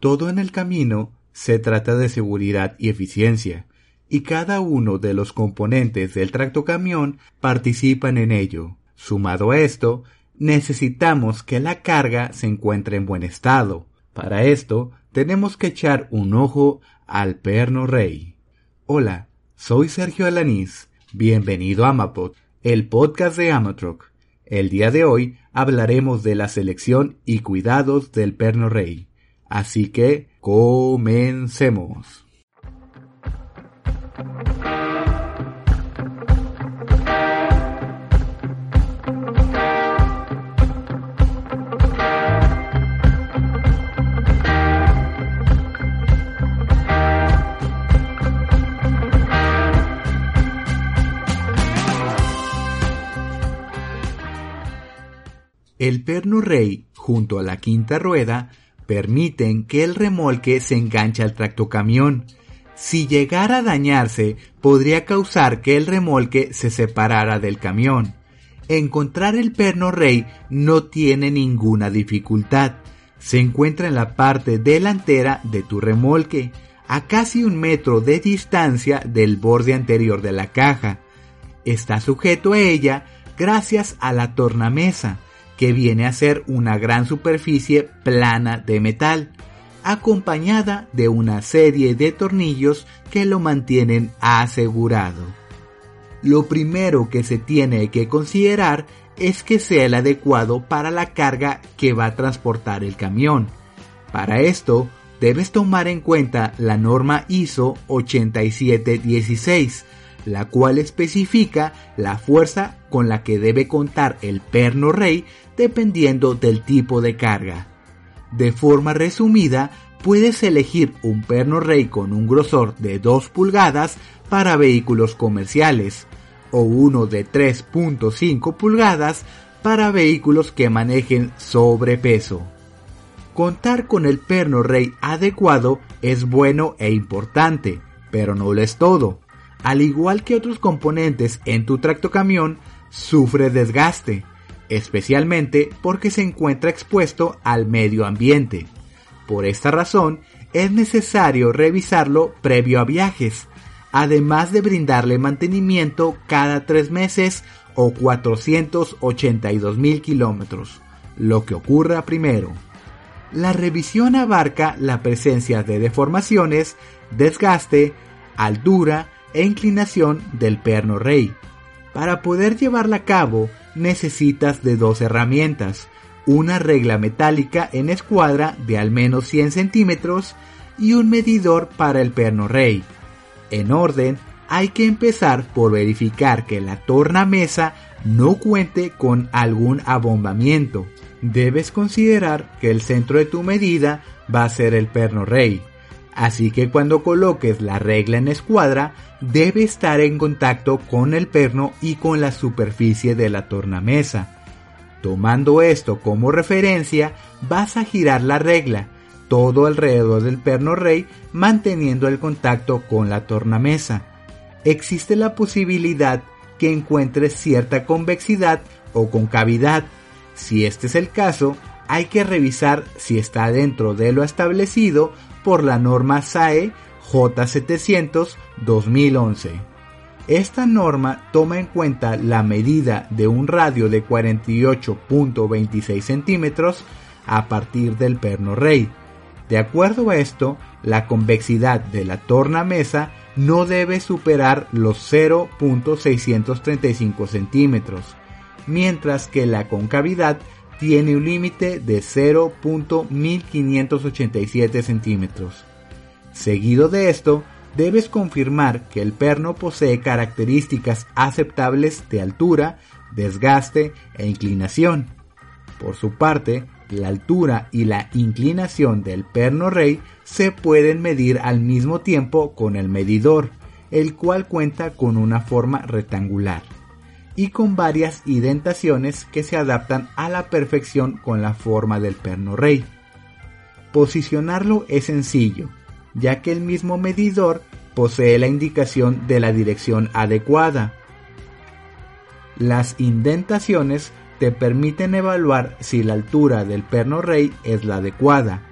Todo en el camino se trata de seguridad y eficiencia, y cada uno de los componentes del tractocamión participan en ello. Sumado a esto, necesitamos que la carga se encuentre en buen estado. Para esto, tenemos que echar un ojo al perno rey. Hola, soy Sergio Alanís. Bienvenido a Amapod, el podcast de Amatroc. El día de hoy hablaremos de la selección y cuidados del perno rey. Así que comencemos. El perno rey, junto a la quinta rueda, permiten que el remolque se enganche al tractocamión. Si llegara a dañarse, podría causar que el remolque se separara del camión. Encontrar el perno rey no tiene ninguna dificultad. Se encuentra en la parte delantera de tu remolque, a casi un metro de distancia del borde anterior de la caja. Está sujeto a ella gracias a la tornamesa que viene a ser una gran superficie plana de metal, acompañada de una serie de tornillos que lo mantienen asegurado. Lo primero que se tiene que considerar es que sea el adecuado para la carga que va a transportar el camión. Para esto, debes tomar en cuenta la norma ISO 8716, la cual especifica la fuerza con la que debe contar el perno rey dependiendo del tipo de carga. De forma resumida, puedes elegir un perno rey con un grosor de 2 pulgadas para vehículos comerciales o uno de 3.5 pulgadas para vehículos que manejen sobrepeso. Contar con el perno rey adecuado es bueno e importante, pero no lo es todo al igual que otros componentes en tu tractocamión, sufre desgaste, especialmente porque se encuentra expuesto al medio ambiente. Por esta razón, es necesario revisarlo previo a viajes, además de brindarle mantenimiento cada tres meses o 482 mil kilómetros, lo que ocurra primero. La revisión abarca la presencia de deformaciones, desgaste, altura, e inclinación del perno rey. Para poder llevarla a cabo necesitas de dos herramientas, una regla metálica en escuadra de al menos 100 centímetros y un medidor para el perno rey. En orden, hay que empezar por verificar que la tornamesa no cuente con algún abombamiento. Debes considerar que el centro de tu medida va a ser el perno rey. Así que cuando coloques la regla en escuadra, debe estar en contacto con el perno y con la superficie de la tornamesa. Tomando esto como referencia, vas a girar la regla todo alrededor del perno rey manteniendo el contacto con la tornamesa. Existe la posibilidad que encuentres cierta convexidad o concavidad. Si este es el caso, hay que revisar si está dentro de lo establecido por la norma SAE J700 2011. Esta norma toma en cuenta la medida de un radio de 48.26 centímetros a partir del perno rey. De acuerdo a esto, la convexidad de la tornamesa no debe superar los 0.635 centímetros, mientras que la concavidad tiene un límite de 0.1587 centímetros. Seguido de esto, debes confirmar que el perno posee características aceptables de altura, desgaste e inclinación. Por su parte, la altura y la inclinación del perno rey se pueden medir al mismo tiempo con el medidor, el cual cuenta con una forma rectangular y con varias indentaciones que se adaptan a la perfección con la forma del perno rey. Posicionarlo es sencillo, ya que el mismo medidor posee la indicación de la dirección adecuada. Las indentaciones te permiten evaluar si la altura del perno rey es la adecuada.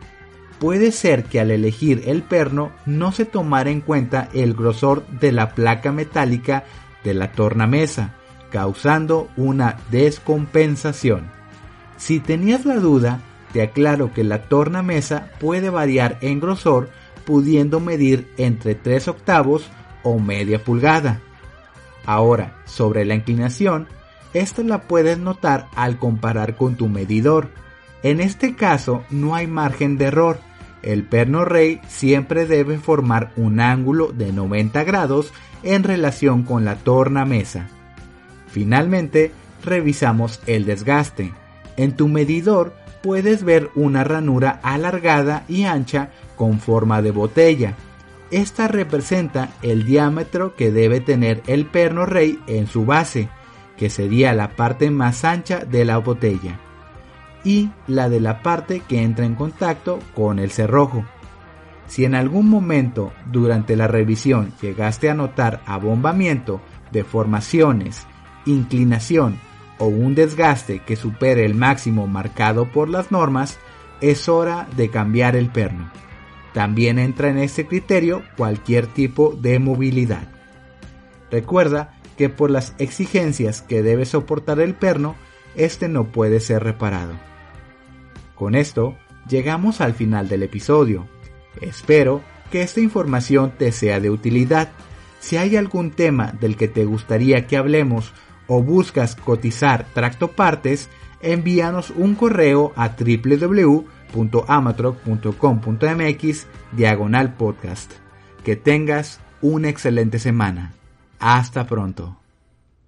puede ser que al elegir el perno no se tomara en cuenta el grosor de la placa metálica de la tornamesa, causando una descompensación. Si tenías la duda, te aclaro que la tornamesa puede variar en grosor pudiendo medir entre 3 octavos o media pulgada. Ahora, sobre la inclinación, esta la puedes notar al comparar con tu medidor. En este caso no hay margen de error. El perno rey siempre debe formar un ángulo de 90 grados en relación con la tornamesa. Finalmente, revisamos el desgaste. En tu medidor puedes ver una ranura alargada y ancha con forma de botella. Esta representa el diámetro que debe tener el perno rey en su base, que sería la parte más ancha de la botella, y la de la parte que entra en contacto con el cerrojo. Si en algún momento durante la revisión llegaste a notar abombamiento, deformaciones, inclinación o un desgaste que supere el máximo marcado por las normas, es hora de cambiar el perno. También entra en este criterio cualquier tipo de movilidad. Recuerda que por las exigencias que debe soportar el perno, este no puede ser reparado. Con esto, llegamos al final del episodio. Espero que esta información te sea de utilidad. Si hay algún tema del que te gustaría que hablemos o buscas cotizar tractopartes, envíanos un correo a www.amatroc.com.mx diagonal podcast. Que tengas una excelente semana. Hasta pronto.